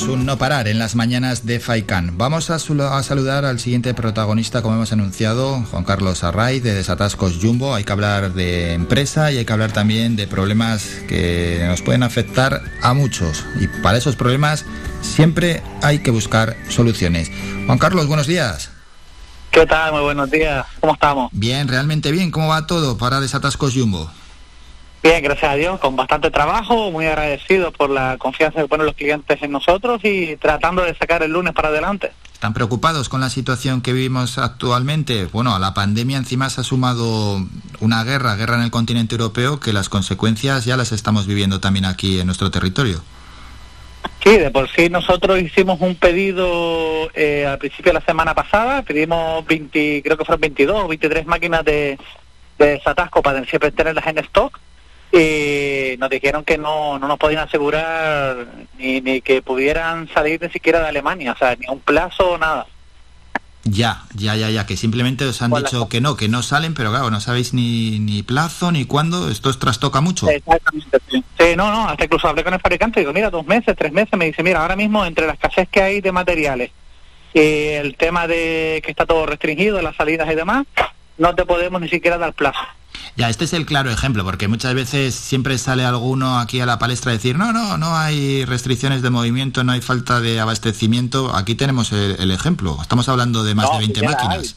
Es un no parar en las mañanas de Faikan. Vamos a, saludar al siguiente protagonista, como hemos anunciado, Juan Carlos Array, de Desatascos Jumbo. Hay que hablar de empresa y hay que hablar también de problemas que nos pueden afectar a muchos. Y para esos problemas siempre hay que buscar soluciones. Juan Carlos, buenos días. ¿Qué tal? Muy buenos días. ¿Cómo estamos? Bien, realmente bien. ¿Cómo va todo para Desatascos Jumbo? Bien, gracias a Dios, con bastante trabajo, muy agradecido por la confianza que ponen los clientes en nosotros y tratando de sacar el lunes para adelante. ¿Están preocupados con la situación que vivimos actualmente? Bueno, a la pandemia encima se ha sumado una guerra, guerra en el continente europeo, que las consecuencias ya las estamos viviendo también aquí en nuestro territorio. Sí, de por sí nosotros hicimos un pedido eh, al principio de la semana pasada, pedimos 20, creo que fueron 22 o 23 máquinas de, de Satasco para siempre tenerlas en stock y nos dijeron que no, no nos podían asegurar ni, ni que pudieran salir ni siquiera de Alemania, o sea, ni un plazo o nada. Ya, ya, ya, ya, que simplemente os han dicho que no, que no salen, pero claro, no sabéis ni, ni plazo ni cuándo, esto os trastoca mucho. Exactamente, sí. no, no, hasta incluso hablé con el fabricante y digo, mira, dos meses, tres meses, me dice, mira, ahora mismo entre la escasez que hay de materiales y el tema de que está todo restringido, las salidas y demás, no te podemos ni siquiera dar plazo. Ya, este es el claro ejemplo, porque muchas veces siempre sale alguno aquí a la palestra a decir, no, no, no hay restricciones de movimiento, no hay falta de abastecimiento. Aquí tenemos el, ejemplo. Estamos hablando de más de 20 máquinas.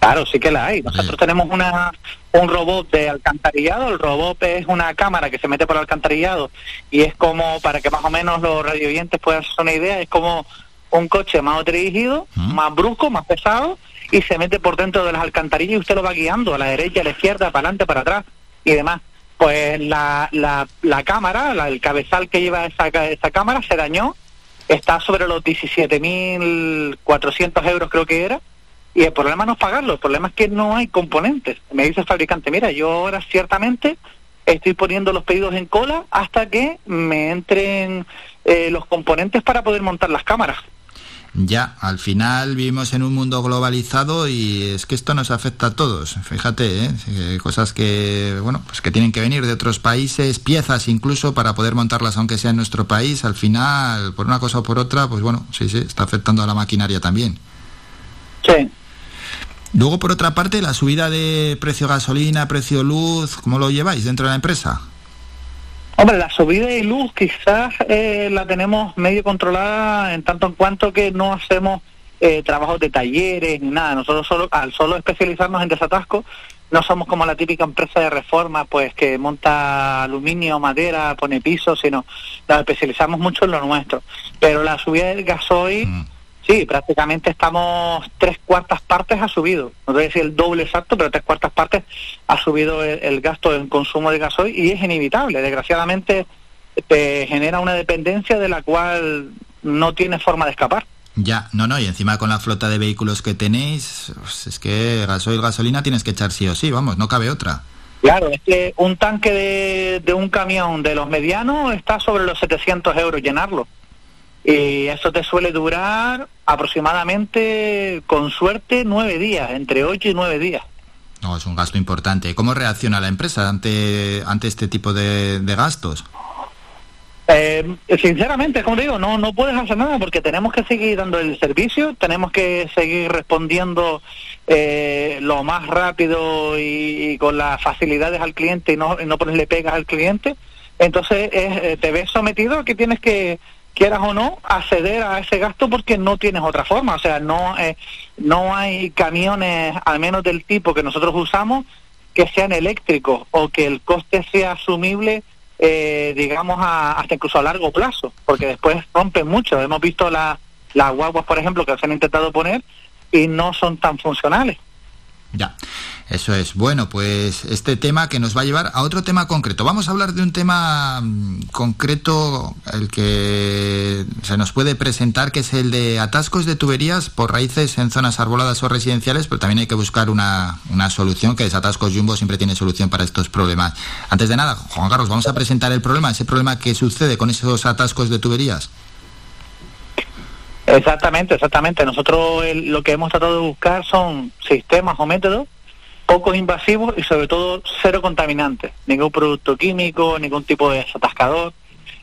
claro, sí que la hay. Nosotros tenemos una, un robot de alcantarillado. El robot es una cámara que se mete por el alcantarillado y es como, para que más o menos los radioyentes puedan hacer una idea, es como un coche más dirigido, más brusco, más pesado y se mete por dentro de las alcantarillas y usted lo va guiando a la derecha, a la izquierda, para adelante, para atrás y demás. Pues la, la, la cámara, el cabezal que lleva esa, esa cámara se dañó, está sobre los 17.400 euros creo que era, y el problema no es pagarlo, el problema es que no hay componentes. Me dice el fabricante, mira, yo ahora ciertamente estoy poniendo los pedidos en cola hasta que me entren eh, los componentes para poder montar las cámaras. Ya, al final vivimos en un mundo globalizado y es que esto nos afecta a todos. Fíjate, ¿eh? cosas que, bueno, pues que tienen que venir de otros países, piezas incluso para poder montarlas aunque sea en nuestro país. Al final, por una cosa o por otra, pues bueno, sí, sí, está afectando a la maquinaria también. Sí. Luego, por otra parte, la subida de precio gasolina, precio luz, ¿cómo lo lleváis dentro de la empresa? Hombre, la subida de luz quizás eh, la tenemos medio controlada en tanto en cuanto que no hacemos eh, trabajos de talleres ni nada. Nosotros solo, al solo especializarnos en desatasco, no somos como la típica empresa de reforma, pues que monta aluminio, madera, pone pisos, sino nos especializamos mucho en lo nuestro. Pero la subida del gasoil... Mm. Sí, prácticamente estamos tres cuartas partes ha subido. No voy a decir el doble exacto, pero tres cuartas partes ha subido el, gasto en consumo de gasoil y es inevitable. Desgraciadamente te genera una dependencia de la cual no tiene forma de escapar. Ya, no, no, y encima con la flota de vehículos que tenéis, pues es que gasoil, gasolina tienes que echar sí o sí, vamos, no cabe otra. Claro, es que un tanque de, de un camión de los medianos está sobre los 700 euros llenarlo. Y eso te suele durar aproximadamente, con suerte, nueve días, entre ocho y nueve días. No, es un gasto importante. ¿Cómo reacciona la empresa ante, ante este tipo de, gastos? Eh, sinceramente, como digo, no, no puedes hacer nada porque tenemos que seguir dando el servicio, tenemos que seguir respondiendo eh, lo más rápido y, con las facilidades al cliente y no, no ponerle pegas al cliente. Entonces eh, te ves sometido a que tienes que quieras o no, acceder a ese gasto porque no tienes otra forma. O sea, no, eh, no hay camiones, al menos del tipo que nosotros usamos, que sean eléctricos o que el coste sea asumible, eh, digamos, hasta incluso a largo plazo, porque después rompen mucho. Hemos visto las guaguas, por ejemplo, que se han intentado poner y no son tan funcionales. Ya. Eso es. Bueno, pues este tema que nos va a llevar a otro tema concreto. Vamos a hablar de un tema mm, concreto, el que se nos puede presentar, que es el de atascos de tuberías por raíces en zonas arboladas o residenciales, pero también hay que buscar una, una solución, que Desatascos Jumbo siempre tiene solución para estos problemas. Antes de nada, Juan Carlos, vamos a presentar el problema, ese problema que sucede con esos atascos de tuberías. Exactamente, exactamente. Nosotros lo que hemos tratado de buscar son sistemas o métodos pocos invasivos y sobre todo cero contaminantes. Ningún producto químico, ningún tipo de desatascador.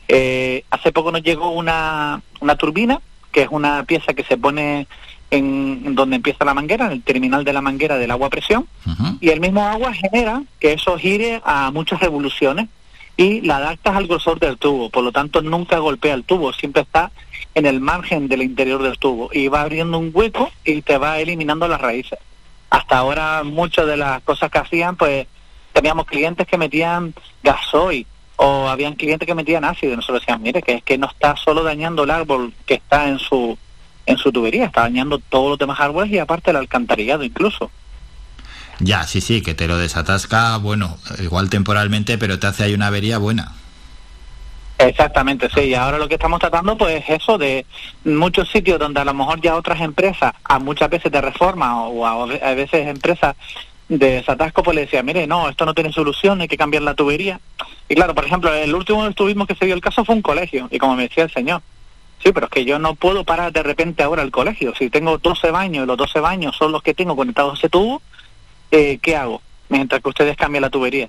Eh, hace poco nos llegó una, una turbina, que es una pieza que se pone en, donde empieza la manguera, en el terminal de la manguera del agua a presión, y el mismo agua genera que eso gire a muchas revoluciones y la adaptas al grosor del tubo, por lo tanto nunca golpea el tubo, siempre está en el margen del interior del tubo y va abriendo un hueco y te va eliminando las raíces. Hasta ahora muchas de las cosas que hacían, pues teníamos clientes que metían gasoil o habían clientes que metían ácido y nosotros decíamos, mire, que es que no está solo dañando el árbol que está en su en su tubería, está dañando todos los demás árboles y aparte el alcantarillado incluso. Ya, sí, sí, que te lo desatasca, bueno, igual temporalmente, pero te hace ahí una avería buena. Exactamente, sí. Y ahora lo que estamos tratando, pues, es eso de muchos sitios donde a lo mejor ya otras empresas, a muchas veces de reforma o a, veces empresas de desatasco, pues le decían, mire, no, esto no tiene solución, hay que cambiar la tubería. Y claro, por ejemplo, el último que tuvimos que se dio el caso fue un colegio. Y como me decía el señor, sí, pero es que yo no puedo parar de repente ahora el colegio. Si tengo 12 baños y los 12 baños son los que tengo conectados a ese tubo, eh, ¿qué hago? Mientras que ustedes cambian la tubería.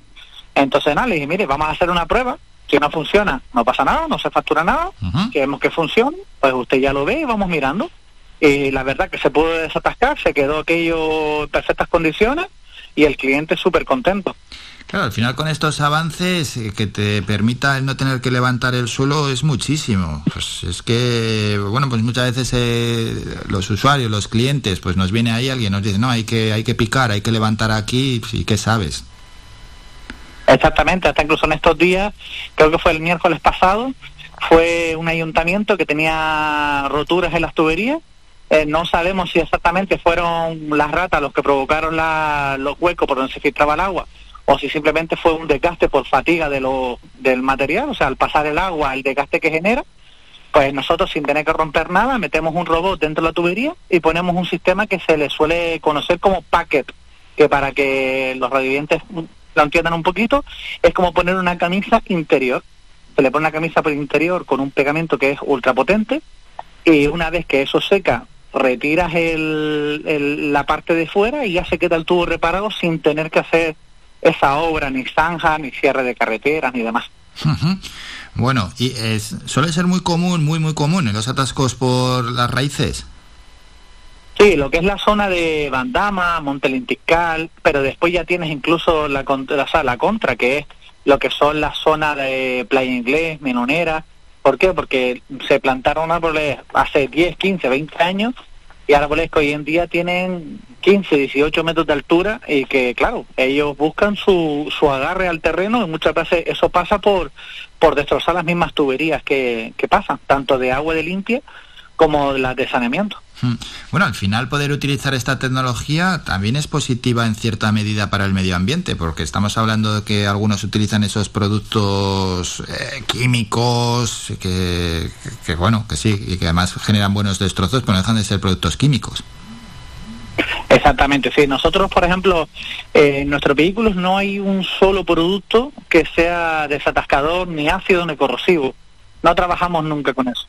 Entonces, nada, le dije, mire, vamos a hacer una prueba. Si no funciona, no pasa nada, no se factura nada. Queremos que funcione, pues usted ya lo ve y vamos mirando. Y la verdad que se pudo desatascar, se quedó aquello en perfectas condiciones y el cliente súper contento. Claro, al final con estos avances eh, que te permita el no tener que levantar el suelo es muchísimo. Pues es que, bueno, pues muchas veces eh, los usuarios, los clientes, pues nos viene ahí alguien nos dice, no, hay que, hay que picar, hay que levantar aquí, ¿y qué sabes? Exactamente, hasta incluso en estos días, creo que fue el miércoles pasado, fue un ayuntamiento que tenía roturas en las tuberías. Eh, no sabemos si exactamente fueron las ratas los que provocaron los huecos por donde se filtraba el agua o si simplemente fue un desgaste por fatiga de lo, del material, o sea, al pasar el agua, el desgaste que genera, pues nosotros sin tener que romper nada metemos un robot dentro de la tubería y ponemos un sistema que se le suele conocer como packet, que para que los radiovidentes lo entiendan un poquito, es como poner una camisa interior. Se le pone una camisa por interior con un pegamento que es ultra potente y una vez que eso seca, retiras el, la parte de fuera y ya se queda el tubo reparado sin tener que hacer esa obra, ni zanja, ni cierre de carreteras, ni demás. Bueno, y es, suele ser muy común, muy, muy común en los atascos por las raíces. Sí, lo que es la zona de Bandama, Montelintical, pero después ya tienes incluso la, la contra, que es lo que son las zonas de Playa Inglés, Menonera. ¿Por qué? Porque se plantaron árboles hace 10, 15, 20 años y árboles que hoy en día tienen 15, 18 metros de altura y que, claro, ellos buscan su, su agarre al terreno y muchas veces eso pasa por, por destrozar las mismas tuberías que, que pasan, tanto de agua de limpia como las de saneamiento. Hmm. Bueno, al final poder utilizar esta tecnología también es positiva en cierta medida para el medio ambiente, porque estamos hablando de que algunos utilizan esos productos eh, químicos que, bueno, que sí, y que además generan buenos destrozos, pero no dejan de ser productos químicos. Exactamente, sí. Nosotros, por ejemplo, eh, en nuestros vehículos no hay un solo producto que sea desatascador, ni ácido, ni corrosivo. No trabajamos nunca con eso.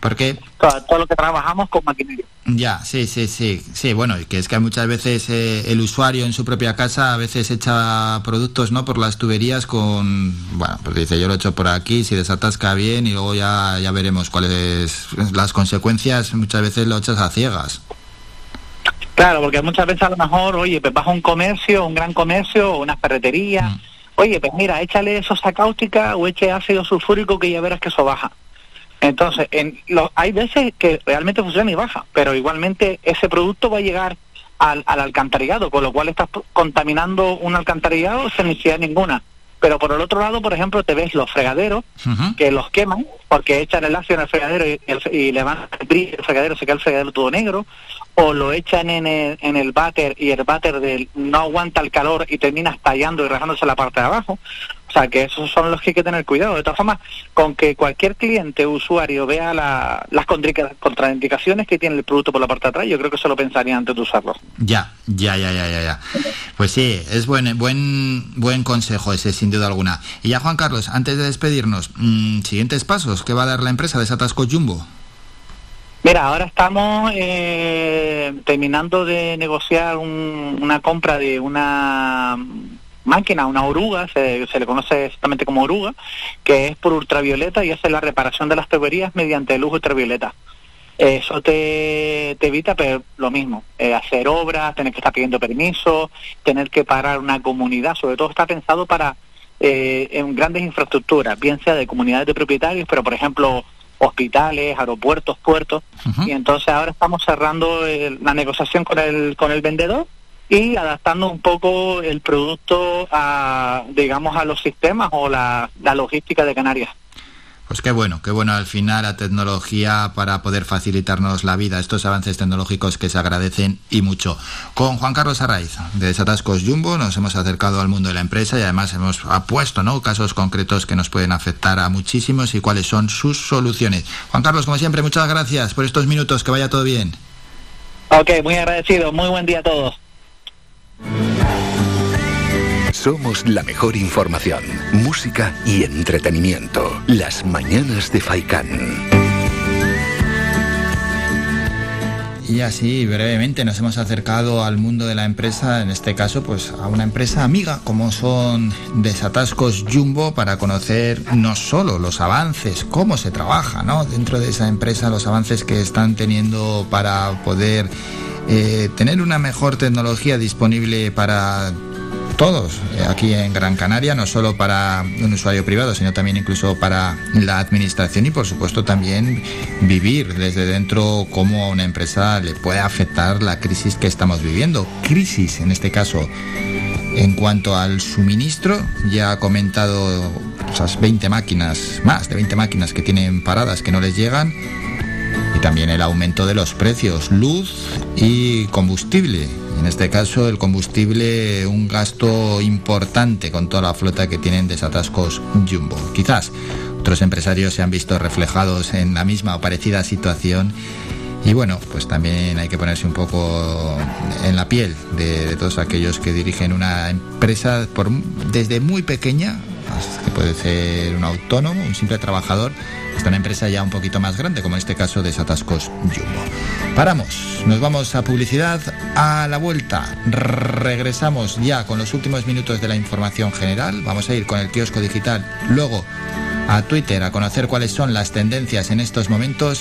Porque... Todo, lo que trabajamos con maquinaria. Ya, sí, sí, sí. Sí, bueno, que es que muchas veces eh, el usuario en su propia casa a veces echa productos, ¿no? Por las tuberías con... Bueno, pues dice, yo lo echo por aquí, si desatasca bien y luego ya, ya veremos cuáles las consecuencias. Muchas veces lo echas a ciegas. Claro, porque muchas veces a lo mejor, oye, pues vas a un comercio, un gran comercio, o una ferretería. Mm. Oye, pues mira, échale sosa cáustica o eche ácido sulfúrico que ya verás que eso baja. Entonces, en hay veces que realmente funciona y baja, pero igualmente ese producto va a llegar al, alcantarillado, con lo cual estás contaminando un alcantarillado sin necesidad ninguna. Pero por el otro lado, por ejemplo, te ves los fregaderos que los queman porque echan el ácido en el fregadero y, y le van el fregadero, se queda el fregadero todo negro, o lo echan en el, en el váter y el váter del, no aguanta el calor y termina estallando y rajándose la parte de abajo. O sea, que esos son los que hay que tener cuidado. De todas formas, con que cualquier cliente o usuario vea las contraindicaciones que tiene el producto por la parte de atrás, yo creo que se lo pensaría antes de usarlo. Ya, ya, ya, ya, ya. ya. Pues sí, es buen, buen, buen consejo ese, sin duda alguna. Y ya, Juan Carlos, antes de despedirnos, mm, siguientes pasos, ¿qué va a dar la empresa de Satasco Jumbo? Mira, ahora estamos eh, terminando de negociar una compra de una máquina, una oruga, se, le conoce exactamente como oruga, que es por ultravioleta y hace la reparación de las tuberías mediante luz ultravioleta. Eso te, evita pero lo mismo, eh, hacer obras, tener que estar pidiendo permiso, tener que parar una comunidad, sobre todo está pensado para eh, en grandes infraestructuras, bien sea de comunidades de propietarios, pero por ejemplo hospitales, aeropuertos, puertos, y entonces ahora estamos cerrando la negociación con el, con el vendedor y adaptando un poco el producto a, digamos, a los sistemas o la, la logística de Canarias. Pues qué bueno, qué bueno al final la tecnología para poder facilitarnos la vida, estos avances tecnológicos que se agradecen y mucho. Con Juan Carlos Arraiz de Desatascos Jumbo nos hemos acercado al mundo de la empresa y además hemos apuesto ¿no? casos concretos que nos pueden afectar a muchísimos y cuáles son sus soluciones. Juan Carlos, como siempre, muchas gracias por estos minutos, que vaya todo bien. Ok, muy agradecido, muy buen día a todos. Somos la mejor información, música y entretenimiento. Las mañanas de Faikán. Y así brevemente nos hemos acercado al mundo de la empresa, en este caso pues a una empresa amiga como son Desatascos Jumbo para conocer no solo los avances, cómo se trabaja ¿no? dentro de esa empresa, los avances que están teniendo para poder eh, tener una mejor tecnología disponible para todos eh, aquí en Gran Canaria, no solo para un usuario privado, sino también incluso para la administración y por supuesto también vivir desde dentro cómo a una empresa le puede afectar la crisis que estamos viviendo. Crisis en este caso. En cuanto al suministro, ya ha comentado esas 20 máquinas, más de 20 máquinas que tienen paradas que no les llegan también el aumento de los precios, luz y combustible. En este caso, el combustible, un gasto importante con toda la flota que tienen desatascos Jumbo. Quizás otros empresarios se han visto reflejados en la misma o parecida situación. Y bueno, pues también hay que ponerse un poco en la piel de, todos aquellos que dirigen una empresa desde muy pequeña, que puede ser un autónomo, un simple trabajador, hasta una empresa ya un poquito más grande, como en este caso de Satascos Jumbo. Paramos, nos vamos a publicidad a la vuelta. Regresamos ya con los últimos minutos de la información general. Vamos a ir con el kiosco digital, luego a Twitter a conocer cuáles son las tendencias en estos momentos